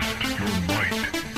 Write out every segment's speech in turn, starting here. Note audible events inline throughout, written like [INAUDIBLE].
Test your might.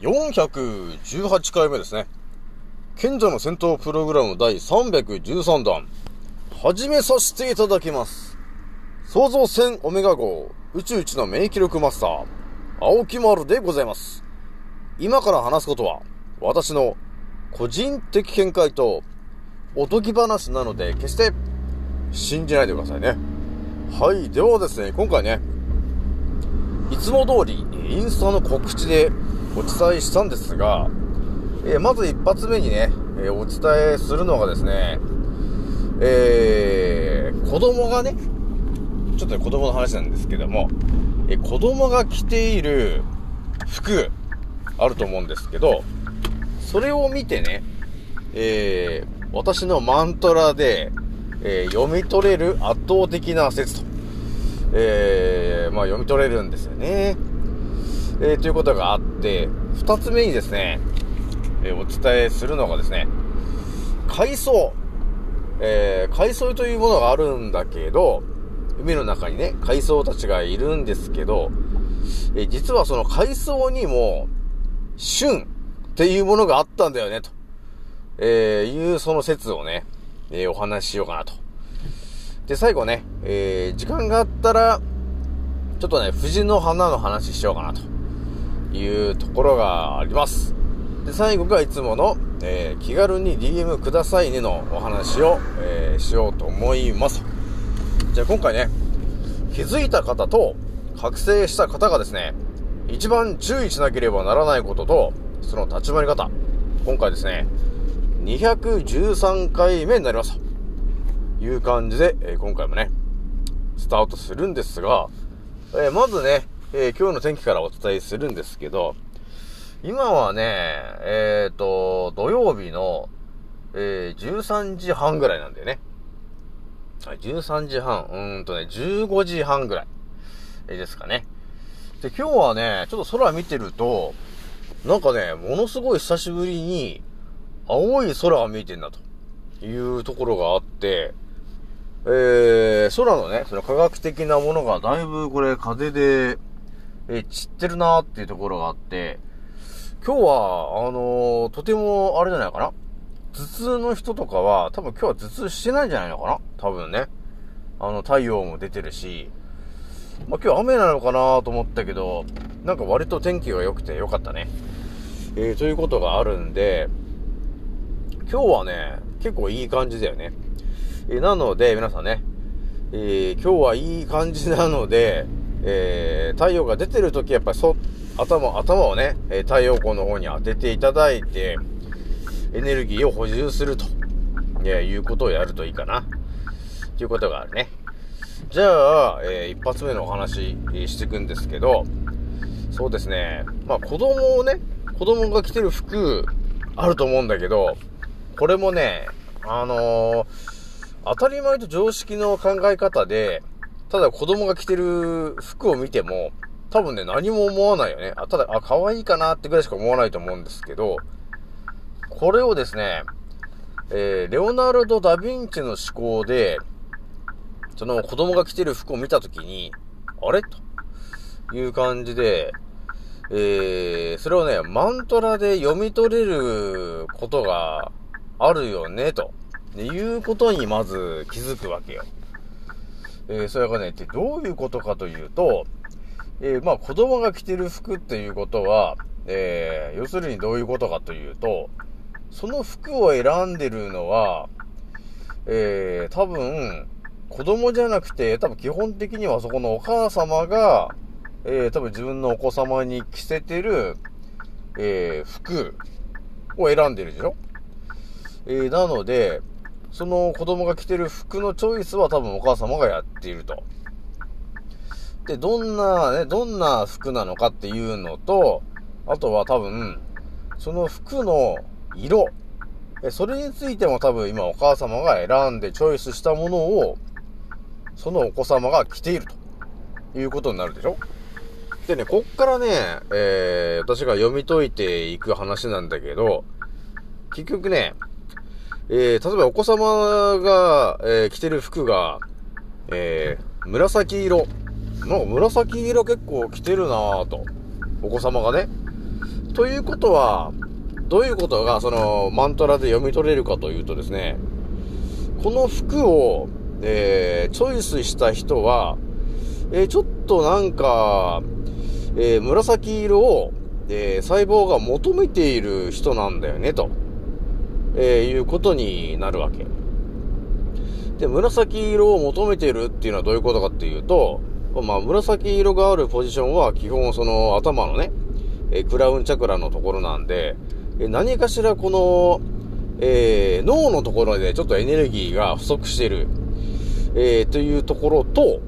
418回目ですね。賢者の戦闘プログラム第313弾。始めさせていただきます。創造戦オメガ号宇宙一の免疫力マスター、青木丸でございます。今から話すことは、私の個人的見解とおとぎ話なので、決して信じないでくださいね。はい。ではですね、今回ね、いつも通り、インスタの告知でお伝えしたんですが、えーまず一発目にね、えーお伝えするのがですね、えー、子供がね、ちょっとね子供の話なんですけども、えー子供が着ている服、あると思うんですけど、それを見てね、えー、私のマントラで、えー読み取れる圧倒的な説と。えー、まあ読み取れるんですよね。えー、ということがあって、二つ目にですね、えーお伝えするのがですね、海藻。えー、海藻というものがあるんだけど、海の中にね、海藻たちがいるんですけど、えー実はその海藻にも、旬っていうものがあったんだよね、と、えーいうその説をね、えーお話ししようかなと。で、最後ね、えー、時間があったら、ちょっとね、藤の花の話しようかなというところがあります。で、最後がいつもの、えー気軽に DM くださいねのお話を、えーしようと思います。じゃあ今回ね、気づいた方と覚醒した方がですね、一番注意しなければならないことと、その立ち回り方。今回ですね、213回目になりますという感じで、えー今回もね、スタートするんですが、えーまずね、えー今日の天気からお伝えするんですけど、今はね、えっ、と、土曜日の、えー13時半ぐらいなんだよね。13時半、うんとね、15時半ぐらい、ですかね。で、今日はね、ちょっと空見てると、なんかね、ものすごい久しぶりに、青い空が見えてんだというところがあって、えー、空のね、その科学的なものがだいぶこれ風で、え散ってるなーっていうところがあって、今日は、あのーとても、あれじゃないかな？頭痛の人とかは、多分今日は頭痛してないんじゃないのかな？多分ね。あの、太陽も出てるし、まあ、今日雨なのかなと思ったけど、なんか割と天気が良くて良かったね。えー、ということがあるんで、今日はね、結構いい感じだよね。えーなので、皆さんね、えー今日はいい感じなので、えー太陽が出てる時やっぱりそ、頭、頭をね、え太陽光の方に当てていただいて、エネルギーを補充すると、えーいうことをやるといいかな。ということがあるね。じゃあ、えー一発目のお話、えーしていくんですけど、そうですね。まあ子供をね、子供が着てる服、あると思うんだけど、これもね、あのー当たり前と常識の考え方で、ただ子供が着てる服を見ても、多分ね、何も思わないよね。あただ、あ、可愛いかなってぐらいしか思わないと思うんですけど、これをですね、えーレオナルド・ダ・ヴィンチの思考で、その子供が着てる服を見たときに、あれ？という感じで、えー、それをね、マントラで読み取れることがあるよね、ということにまず気づくわけよ。えー、それがね、ってどういうことかというと、えー、まあ子供が着てる服っていうことは、えー、要するにどういうことかというと、その服を選んでるのは、えー、多分、子供じゃなくて、多分基本的にはそこのお母様が、えー、多分自分のお子様に着せてる、えー、服を選んでるでしょ？えー、なので、その子供が着てる服のチョイスは多分お母様がやっていると。で、どんなね、どんな服なのかっていうのと、あとは多分、その服の色、それについても多分今お母様が選んでチョイスしたものを、そのお子様が着ているということになるでしょでね、こっからね、えー、私が読み解いていく話なんだけど、結局ね、えー、例えばお子様が、えー、着てる服が、えー、紫色。なんか紫色結構着てるなぁと。お子様がね。ということは、どういうことがそのマントラで読み取れるかというとですね、この服を、えー、チョイスした人は、えー、ちょっとなんか、えー、紫色を、え、細胞が求めている人なんだよね、と。えー、いうことになるわけ。で、紫色を求めているっていうのはどういうことかっていうと、まあ、紫色があるポジションは基本その頭のね、えクラウンチャクラのところなんで、え何かしらこの、えー、脳のところでちょっとエネルギーが不足している、えー、というところと、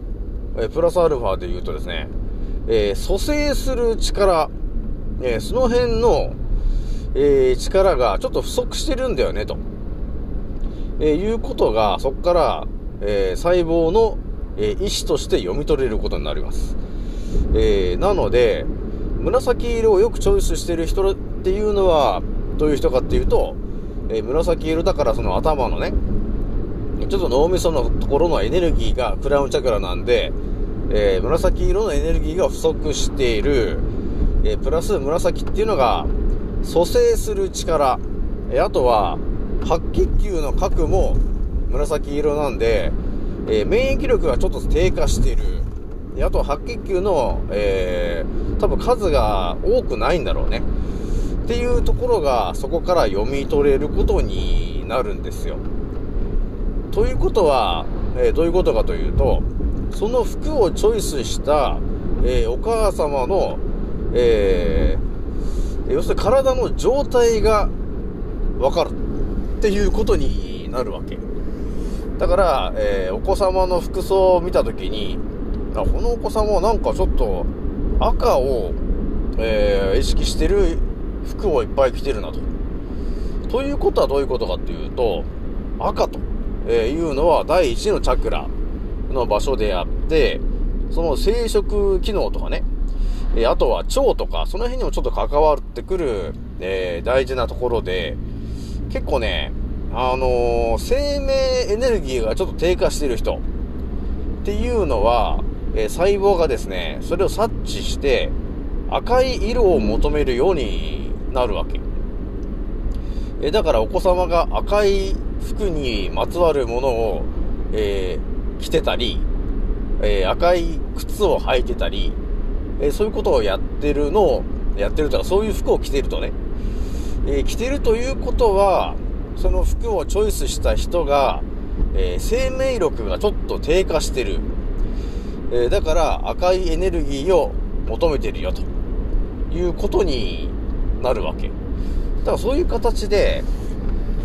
えプラスアルファで言うとですね、え蘇生する力、えその辺の、えー、力がちょっと不足してるんだよね、と。えー、いうことが、そこから、えー、細胞の、え意思として読み取れることになります。えなので、紫色をよくチョイスしてる人っていうのは、どういう人かっていうと、え紫色だからその頭のね、ちょっと脳みそのところのエネルギーがクラウンチャクラなんで、え紫色のエネルギーが不足している、えプラス紫っていうのが、蘇生する力、えあとは、白血球の核も紫色なんで、えー、免疫力がちょっと低下している。あと白血球の、えー、多分数が多くないんだろうね。っていうところがそこから読み取れることになるんですよ。ということは、えー、どういうことかというと、その服をチョイスした、えー、お母様の、えー、要するに体の状態がわかるっていうことになるわけ。だから、えー、お子様の服装を見たときに、あ、このお子様はなんかちょっと赤を、えー、意識してる服をいっぱい着てるなと。ということはどういうことかっていうと、赤というのは第一のチャクラの場所であって、その生殖機能とかね、えあとは腸とか、その辺にもちょっと関わってくる、えー、大事なところで、結構ね、あのー、生命エネルギーがちょっと低下している人っていうのは、えー、細胞がですね、それを察知して、赤い色を求めるようになるわけ。えだからお子様が赤い服にまつわるものを、え着てたり、え赤い靴を履いてたり、えー、そういうことをやってるのを、やってるとか、そういう服を着てるとね、えー、着てるということは、その服をチョイスした人が、えー、生命力がちょっと低下してる。えだから赤いエネルギーを求めてるよということになるわけ。だからそういう形で、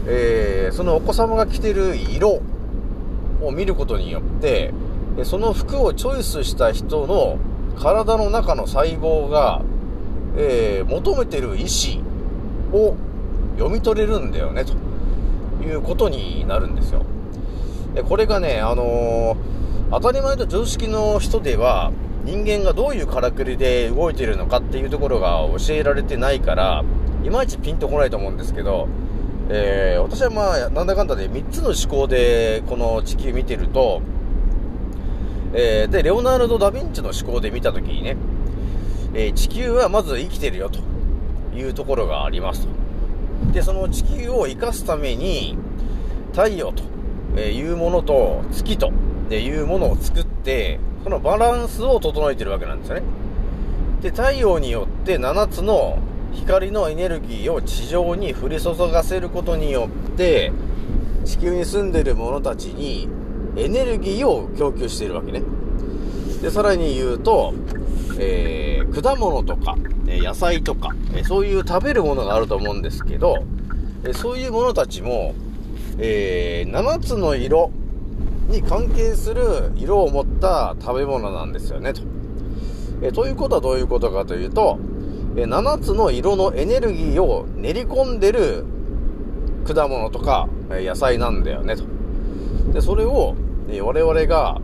えそのお子様が着てる色を見ることによって、その服をチョイスした人の体の中の細胞が、えー、求めてる意思を読み取れるんだよね、ということになるんですよ。でこれがね、あのー、当たり前と常識の人では、人間がどういうからくりで動いてるのかっていうところが教えられてないから、いまいちピンとこないと思うんですけど、えー、私はまあ、なんだかんだで3つの思考でこの地球見てると、えー、で、レオナルド・ダ・ヴィンチの思考で見たときにね、えー、地球はまず生きてるよというところがありますと。で、その地球を生かすために、太陽というものと月というものを作って、そのバランスを整えてるわけなんですよね。で、太陽によって7つの光のエネルギーを地上に降り注がせることによって、地球に住んでる者たちにエネルギーを供給しているわけね。で、さらに言うと、えー、果物とか、え野菜とか、えそういう食べるものがあると思うんですけど、えそういう者たちも、えー、7つの色に関係する色を持った食べ物なんですよね、と。えということはどういうことかというと、え7つの色のエネルギーを練り込んでる果物とか、え野菜なんだよね、と。で、それを、え我々が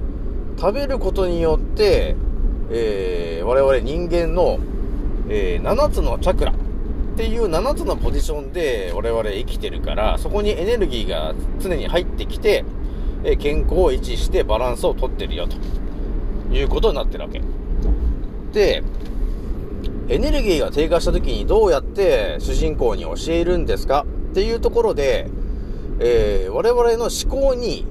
食べることによって、えー我々人間の、えー7つのチャクラっていう7つのポジションで我々生きてるから、そこにエネルギーが常に入ってきて、え健康を維持してバランスをとってるよということになってるわけ。で、エネルギーが低下した時にどうやって主人公に教えるんですかっていうところで、えー我々の思考に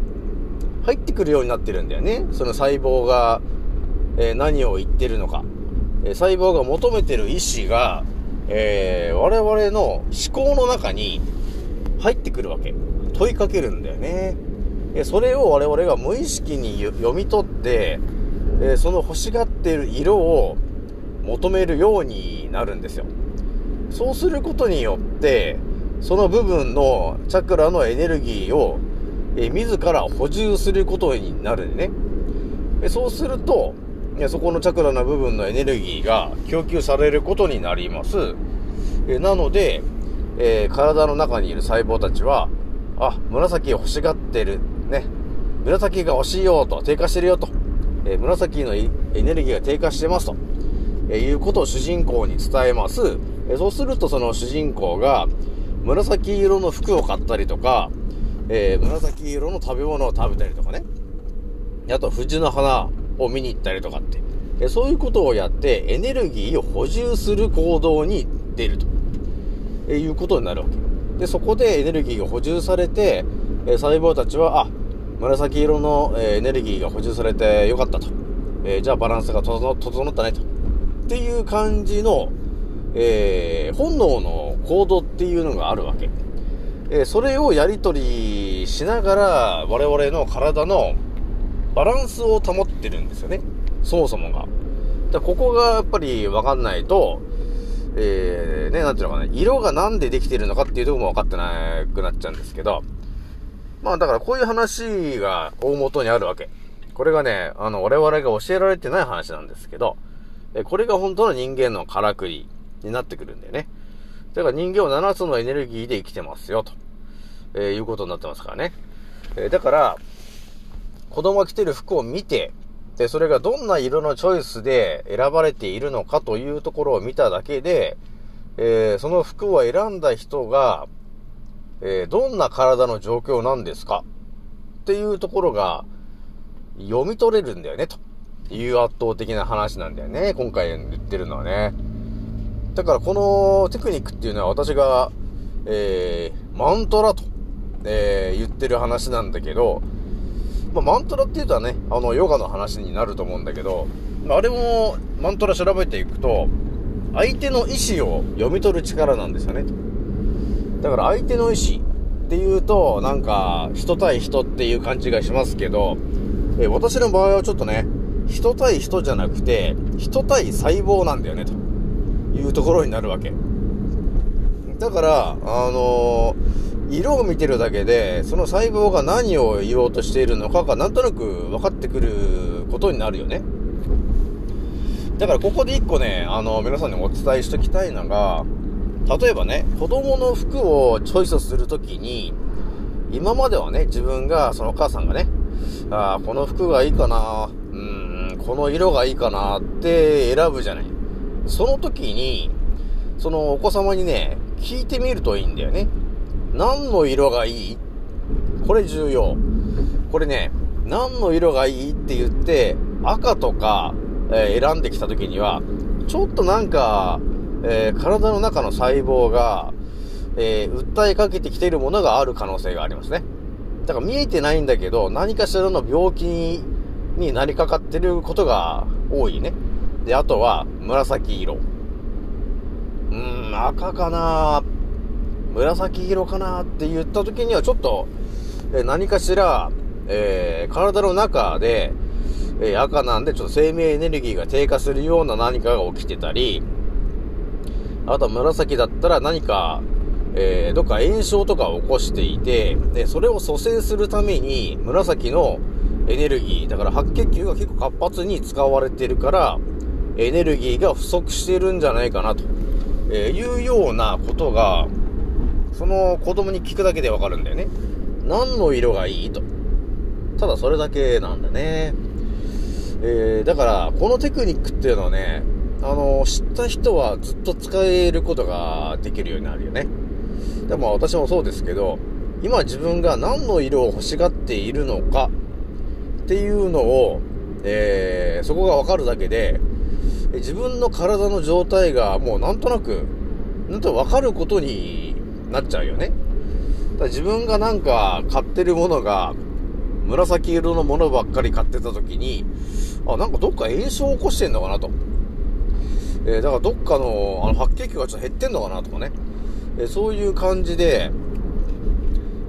入ってくるようになってるんだよね。その細胞が、えー何を言ってるのか。えー細胞が求めてる意志が、えー我々の思考の中に入ってくるわけ。問いかけるんだよね。えそれを我々が無意識に読み取って、えその欲しがってる色を求めるようになるんですよ。そうすることによって、その部分のチャクラのエネルギーを、え自ら補充することになるんでね。えそうすると、えそこのチャクラの部分のエネルギーが供給されることになります。えなので、えー体の中にいる細胞たちは、あ、紫を欲しがってる。ね。紫が欲しいよと、低下してるよと。えー紫のエネルギーが低下してますと。えーいうことを主人公に伝えます。えそうするとその主人公が、紫色の服を買ったりとか、えー紫色の食べ物を食べたりとかね。あと、藤の花を見に行ったりとかって。えそういうことをやって、エネルギーを補充する行動に出ると。えいうことになるわけ。で、そこでエネルギーが補充されて、え細胞たちは、あ、紫色の、えエネルギーが補充されてよかったと。えーじゃあバランスが整整ったねと。っていう感じの、えー本能の行動っていうのがあるわけ。えそれをやり取りしながら、我々の体のバランスを保ってるんですよね。そもそもが。だここがやっぱり分かんないと、えー、ね、なんていうのかな、色がなんでできてるのかっていうとこも分かってなくなっちゃうんですけど、まあだからこういう話が大元にあるわけ。これがね、あの、我々が教えられてない話なんですけど、これが本当の人間のからくりになってくるんだよね。だから人間は7つのエネルギーで生きてますよ、と、えーいうことになってますからね。えーだから、子供が着てる服を見て、で、それがどんな色のチョイスで選ばれているのかというところを見ただけで、えーその服を選んだ人が、えーどんな体の状況なんですかっていうところが読み取れるんだよね、という圧倒的な話なんだよね。今回言ってるのはね。だからこのテクニックっていうのは私が、えーマントラと、えー言ってる話なんだけど、まあ、マントラって言うとはね、あの、ヨガの話になると思うんだけど、あ、あれも、マントラ調べていくと、相手の意思を読み取る力なんですよね。だから相手の意思っていうと、なんか、人対人っていう感じがしますけど、えー私の場合はちょっとね、人対人じゃなくて、人対細胞なんだよね、というところになるわけ。だから、あのー色を見てるだけで、その細胞が何を言おうとしているのかがなんとなく分かってくることになるよね。だからここで一個ね、あの、皆さんにお伝えしときたいのが、例えばね、子供の服をチョイスするときに、今まではね、自分が、そのお母さんがね、ああ、この服がいいかな、うん、この色がいいかなって選ぶじゃない。その時に、そのお子様にね、聞いてみるといいんだよね。何の色がいい？これ重要。これね、何の色がいいって言って、赤とか、えー選んできた時には、ちょっとなんか、えー体の中の細胞が、えー訴えかけてきているものがある可能性がありますね。だから見えてないんだけど、何かしらの病気になりかかってることが多いね。で、あとは、紫色。うーん、赤かな紫色かなって言った時にはちょっと、え何かしら、えー、体の中で、えー、赤なんでちょっと生命エネルギーが低下するような何かが起きてたり、あと紫だったら何か、えー、どっか炎症とかを起こしていて、で、それを蘇生するために、紫のエネルギー、だから白血球が結構活発に使われてるから、エネルギーが不足してるんじゃないかなと、えいうようなことが、その子供に聞くだけでわかるんだよね。何の色がいいと。ただそれだけなんだね。えー、だから、このテクニックっていうのはね、あの、知った人はずっと使えることができるようになるよね。でも私もそうですけど、今自分が何の色を欲しがっているのかっていうのを、えー、そこがわかるだけで、自分の体の状態がもうなんとなく、なんとわかることになっちゃうよね。だ自分がなんか買ってるものが、紫色のものばっかり買ってた時に、あ、なんかどっか炎症を起こしてんのかなと。えー、だからどっかの、あの、白血球がちょっと減ってんのかなとかね。えー、そういう感じで、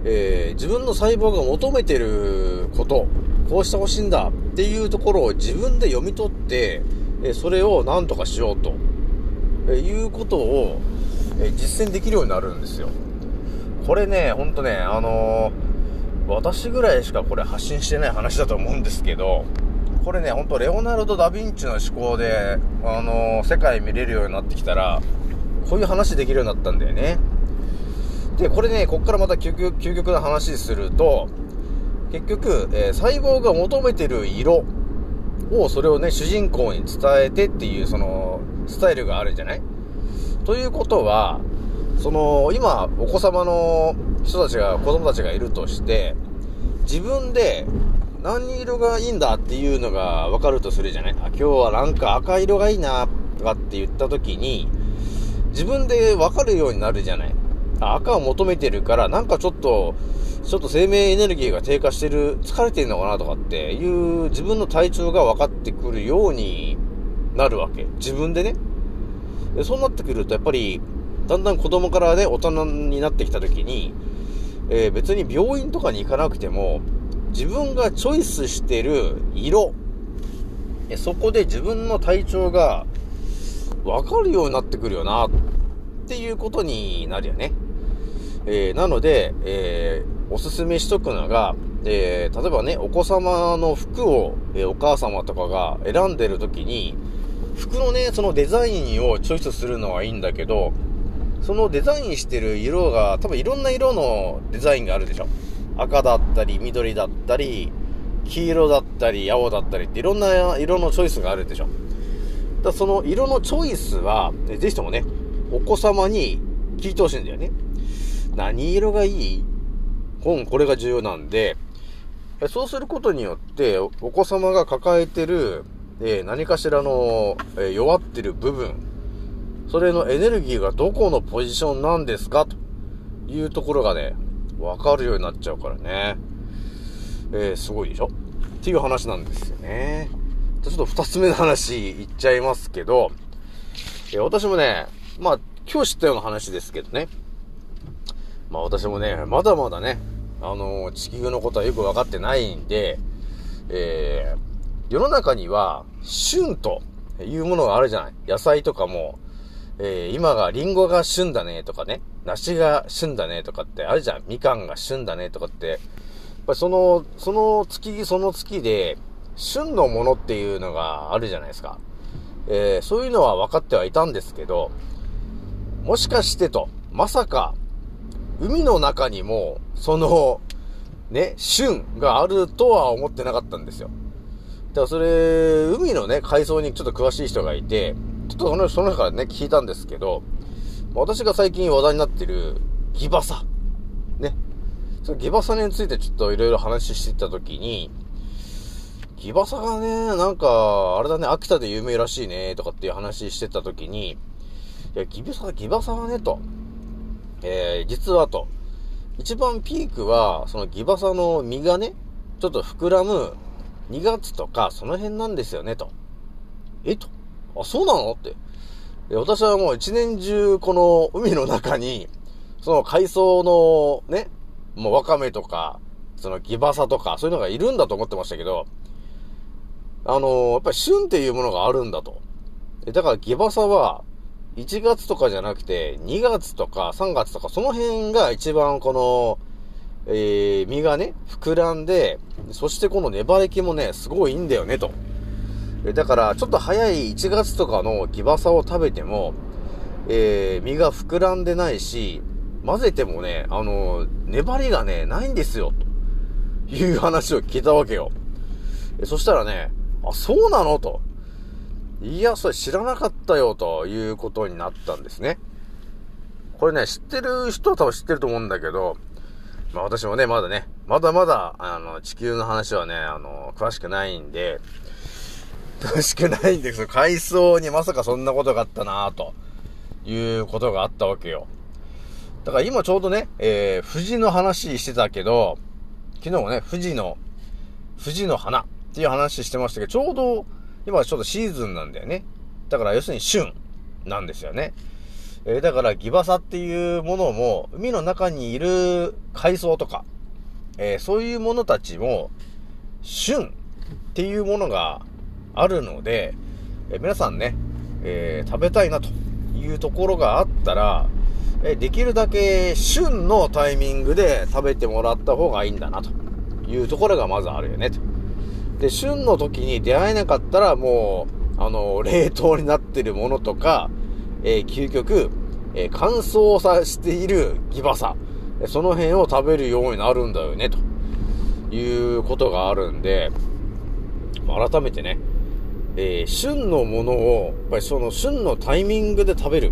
えー、自分の細胞が求めてること、こうしてほしいんだっていうところを自分で読み取って、えそれを何とかしようと、えいうことを、え実践できるようになるんですよ。これね、ほんとね、あの私ぐらいしかこれ発信してない話だと思うんですけど、これね、ほんとレオナルド・ダ・ヴィンチの思考で、あの世界見れるようになってきたら、こういう話できるようになったんだよね。で、これね、こっからまた究極究極な話すると、結局、えー、細胞が求めてる色を、それをね、主人公に伝えてっていう、その、スタイルがあるじゃない？ということは、その、今、お子様の人たちが、子供たちがいるとして、自分で何色がいいんだっていうのが分かるとするじゃない？あ、今日はなんか赤色がいいな、とかって言った時に、自分で分かるようになるじゃない？赤を求めてるから、なんかちょっと、ちょっと生命エネルギーが低下してる、疲れてるのかなとかっていう自分の体調が分かってくるようになるわけ。自分でね。でそうなってくると、やっぱり、だんだん子供からね、大人になってきた時に、えー、別に病院とかに行かなくても、自分がチョイスしてる色、そこで自分の体調が分かるようになってくるよな、っていうことになるよね。えー、なので、えー、おすすめしとくのが、えー、例えばね、お子様の服を、えお母様とかが選んでる時に、服のね、そのデザインをチョイスするのはいいんだけど、そのデザインしてる色が、多分いろんな色のデザインがあるでしょ。赤だったり、緑だったり、黄色だったり、青だったりっていろんな色のチョイスがあるでしょ。だその色のチョイスは、ぜひともね、お子様に聞いてほしいんだよね。何色がいい？本、これが重要なんで、そうすることによって、お子様が抱えてる、え、何かしらの、え、弱ってる部分、それのエネルギーがどこのポジションなんですか？というところがね、わかるようになっちゃうからね。えー、すごいでしょ？っていう話なんですよね。ちょっと二つ目の話言っちゃいますけど、え私もね、まあ、今日知ったような話ですけどね。まあ私もね、まだまだね、あのー、地球のことはよくわかってないんで、えー、世の中には、旬というものがあるじゃない。野菜とかも、えー、今がリンゴが旬だねとかね、梨が旬だねとかってあるじゃん。みかんが旬だねとかって。やっぱりその、その月、その月で、旬のものっていうのがあるじゃないですか。えー、そういうのは分かってはいたんですけど、もしかしてと、まさか、海の中にも、その、ね、旬があるとは思ってなかったんですよ。だからそれ、海のね、海藻にちょっと詳しい人がいて、ちょっとその、その人からね、聞いたんですけど、私が最近話題になってる、ギバサ。ね。そのギバサについてちょっといろいろ話していったときに、ギバサがね、なんか、あれだね、秋田で有名らしいね、とかっていう話してたときに、いや、ギバサ、ギバサはね、と。えー、実はと、一番ピークは、そのギバサの実がね、ちょっと膨らむ2月とか、その辺なんですよね、と。えと。あ、そうなの？って。私はもう一年中、この海の中に、その海藻のね、もうワカメとか、そのギバサとか、そういうのがいるんだと思ってましたけど、あのやっぱり旬っていうものがあるんだと。だからギバサは、1月とかじゃなくて、2月とか3月とか、その辺が一番この、えー、実がね、膨らんで、そしてこの粘り気もね、すごいいいんだよね、と。えだから、ちょっと早い1月とかのギバサを食べても、えー、実が膨らんでないし、混ぜてもね、あの、粘りがね、ないんですよ、という話を聞いたわけよ。えそしたらね、あ、そうなの？と。いや、それ知らなかったよ、ということになったんですね。これね、知ってる人は多分知ってると思うんだけど、まあ私もね、まだね、まだまだ、あの、地球の話はね、あの、詳しくないんで、詳しくないんですよ。海藻にまさかそんなことがあったなということがあったわけよ。だから今ちょうどね、えー、富士の話してたけど、昨日もね、富士の、富士の花っていう話してましたけど、ちょうど今ちょっとシーズンなんだよね。だから要するに旬なんですよね。えー、だからギバサっていうものも、海の中にいる海藻とか、えー、そういうものたちも、旬っていうものがあるので、えー、皆さんね、え食べたいなというところがあったら、えできるだけ旬のタイミングで食べてもらった方がいいんだなというところがまずあるよねと。で、旬の時に出会えなかったらもう、あの、冷凍になってるものとか、えー、究極、えー、乾燥させているギバサ、その辺を食べるようになるんだよね、ということがあるんで、改めてね、えー、旬のものを、やっぱりその旬のタイミングで食べる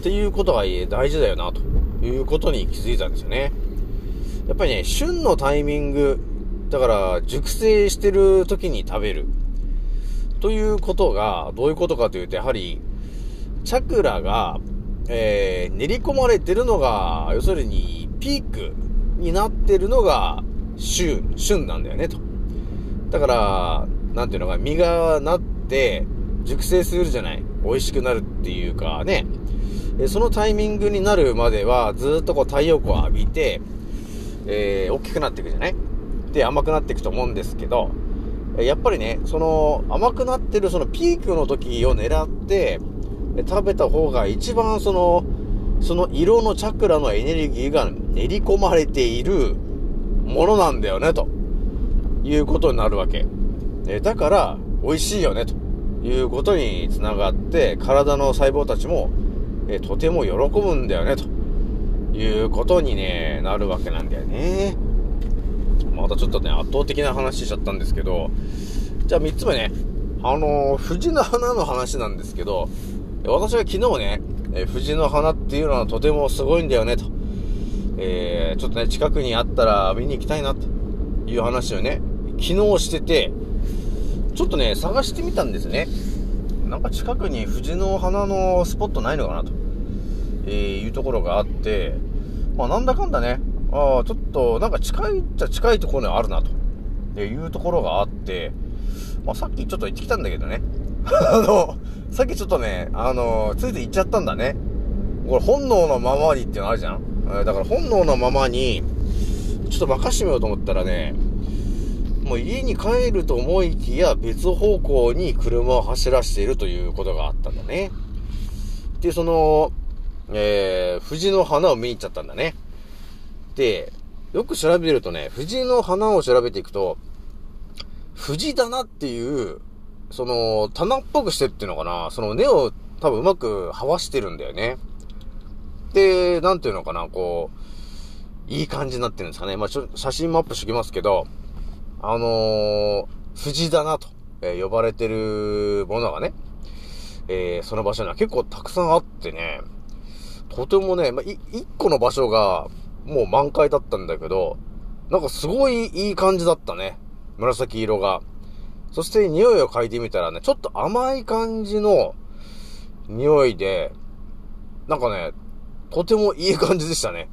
っていうことが大事だよな、ということに気づいたんですよね。やっぱりね、旬のタイミング、だから熟成してる時に食べる。ということが、どういうことかというと、やはり、チャクラが、えー、練り込まれてるのが、要するに、ピークになってるのが、旬、旬なんだよね、と。だから、なんていうのか、実がなって、熟成するじゃない。美味しくなるっていうかね。そのタイミングになるまでは、ずっとこう太陽光を浴びて、えー、大きくなっていくじゃないで、甘くなっていくと思うんですけど、やっぱりね、その甘くなってるそのピークの時を狙って、食べた方が一番その、その色のチャクラのエネルギーが練り込まれているものなんだよね、ということになるわけ。だから、美味しいよね、ということにつながって、体の細胞たちも、えとても喜ぶんだよね、ということにね、なるわけなんだよね。またちょっとね、圧倒的な話しちゃったんですけど、じゃあ3つ目ね、あのー、藤の花の話なんですけど、私は昨日ね、えー、藤の花っていうのはとてもすごいんだよね、と。えー、ちょっとね、近くにあったら見に行きたいな、という話をね、昨日してて、ちょっとね、探してみたんですね。なんか近くに藤の花のスポットないのかな、と、え、いうところがあって、まあなんだかんだね、ああ、ちょっと、なんか近いっちゃ近いところにあるな、というところがあって、まあさっきちょっと行ってきたんだけどね。[LAUGHS] あの、さっきちょっとね、あの、ついて行っちゃったんだね。これ本能のままにっていうのあるじゃん。だから本能のままに、ちょっと任してみようと思ったらね、もう家に帰ると思いきや別方向に車を走らせているということがあったんだね。で、その、えー、藤の花を見に行っちゃったんだね。で、よく調べるとね、藤の花を調べていくと、藤棚っていうその、棚っぽくしてっていうのかな、その根を多分うまく這わしてるんだよね。で、なんていうのかな、こう、いい感じになってるんですかね。まあ、ちょ、写真もアップしときますけど、あのー、藤棚と、え、呼ばれてるものがね、えー、その場所には結構たくさんあってね、とてもね、まあ、一個の場所がもう満開だったんだけど、なんかすごいいい感じだったね。紫色が。そして匂いを嗅いでみたらね、ちょっと甘い感じの匂いで、なんかね、とてもいい感じでしたね。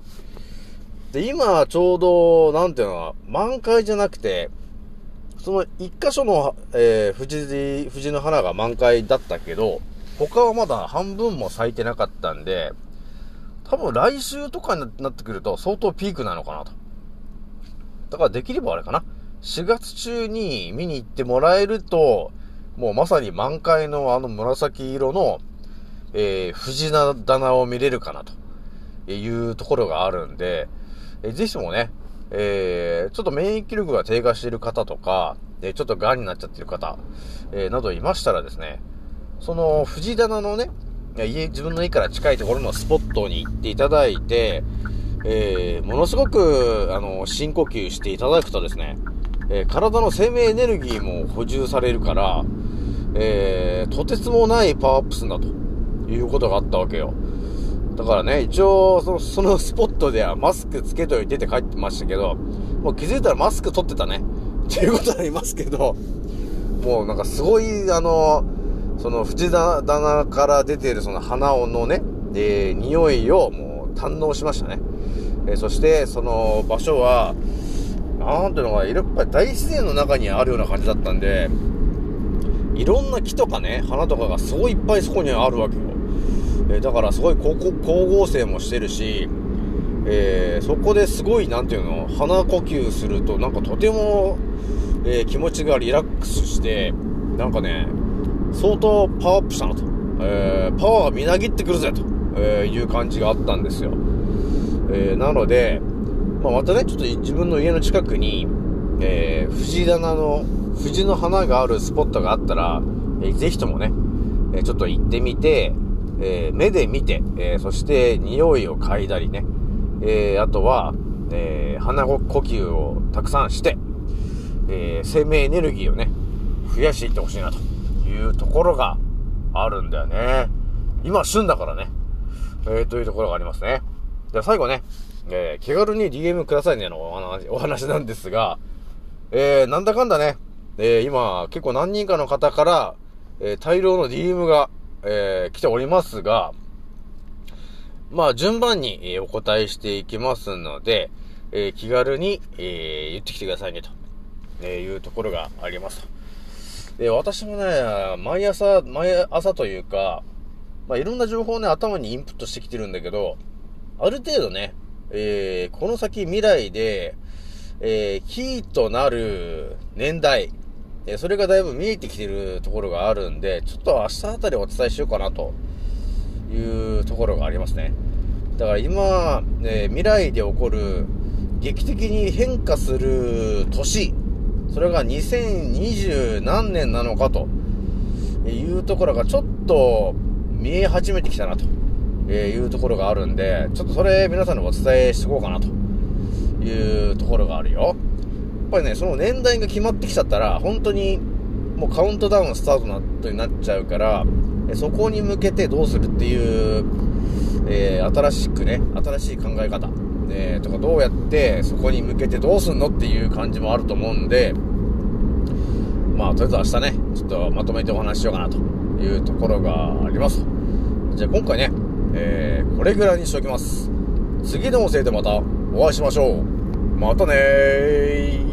で、今、ちょうど、なんていうのかな、満開じゃなくて、その一箇所の、えー、藤藤の花が満開だったけど、他はまだ半分も咲いてなかったんで、多分来週とかになってくると相当ピークなのかなと。だからできればあれかな。4月中に見に行ってもらえると、もうまさに満開のあの紫色の、えー、藤棚を見れるかなというところがあるんで、えー、ぜひともね、えー、ちょっと免疫力が低下している方とか、え、ちょっと癌になっちゃってる方、え、などいましたらですね、その藤棚のね、家、自分の家から近いところのスポットに行っていただいて、えー、ものすごく、あの、深呼吸していただくとですね、えー、体の生命エネルギーも補充されるから、えー、とてつもないパワーアップするんだということがあったわけよ。だからね、一応、その、その [LAUGHS] スポットではマスクつけといてって帰ってましたけど、もう気づいたらマスク取ってたね。っていうことはありますけど、もうなんかすごい、あの、その藤棚から出ているその花のね、えー、匂いをもう堪能しましたね。えー、そして、その場所は、なんていうのか、やっぱり大自然の中にあるような感じだったんで、いろんな木とかね、花とかがすごいいっぱいそこにあるわけよ。えー、だからすごい光合成もしてるし、えー、そこですごい、なんていうの、鼻呼吸すると、なんかとても、えー、気持ちがリラックスして、なんかね、相当パワーアップしたなと。えー、パワーがみなぎってくるぜと、えいう感じがあったんですよ。えなので、まあ、またね、ちょっと自分の家の近くに、え藤棚の、藤の花があるスポットがあったら、えー、ぜひともね、えちょっと行ってみて、え目で見て、えそして匂いを嗅いだりね、えあとは、え鼻呼吸をたくさんして、え生命エネルギーをね、増やしていってほしいなと。いうところがあるんだよね。今旬だからね。えー、というところがありますね。では最後ね、えー、気軽に DM くださいねのお話 [LAUGHS] お話なんですが、えー、なんだかんだね、えー、今結構何人かの方から、えー、大量の DM が、えー、来ておりますが、まあ順番に、お答えしていきますので、えー、気軽に、えー、言ってきてくださいねと、えー、いうところがあります。で、私もね、毎朝、毎朝というか、まあ、いろんな情報をね、頭にインプットしてきてるんだけど、ある程度ね、えー、この先未来で、えー、キーとなる年代、えー、それがだいぶ見えてきてるところがあるんで、ちょっと明日あたりお伝えしようかなというところがありますね。だから今、ね、未来で起こる劇的に変化する年それが2020何年なのかというところがちょっと見え始めてきたなというところがあるんで、ちょっとそれ皆さんにお伝えしていこうかなというところがあるよ。やっぱりね、その年代が決まってきちゃったら、本当にもうカウントダウンスタートになっちゃうから、そこに向けてどうするっていう、えー、新しくね、新しい考え方。えー、とかどうやってそこに向けてどうすんのっていう感じもあると思うんで、まあ、とりあえず明日ね、ちょっとまとめてお話ししようかなというところがあります。じゃあ今回ね、えー、これぐらいにしておきます。次のおせいでまたお会いしましょう。またねー。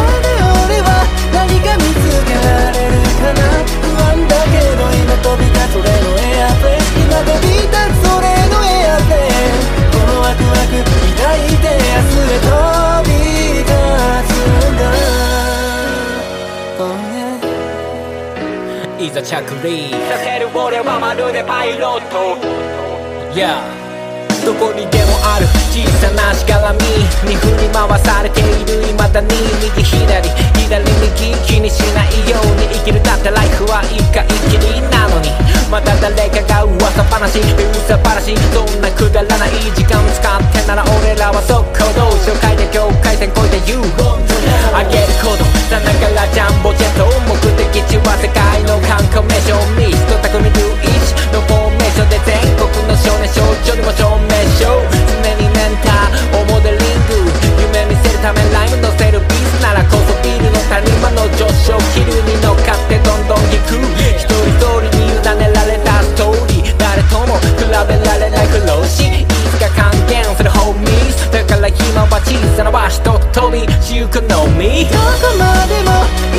ざ着陸させる俺はまるでパイロット。Yeah どこにでもある。小さなしがらみに振り回されている。未だに右左左右気にしないように生きるだってライフは一回きりなのに。また誰かが噂話。嘘話。そんなくだらない時間使ってなら俺らは速攻動紹介で境界線越えて You あげるほどさながらジャンボジェット目的地は世界の観光名所ミスト匠龍一のフォーメーションで全国の少年少女にも証明。名常にメンター。をモデリング。夢見せるためライム乗せるビーならこそビールの谷間の上昇気流に乗っかってどんどん行く。一人一人に委ねられたストーリー。誰とも比べられない苦労し。いつか還元するホーミーだから今は小さな場所と飛び。私欲のみ。どこまでも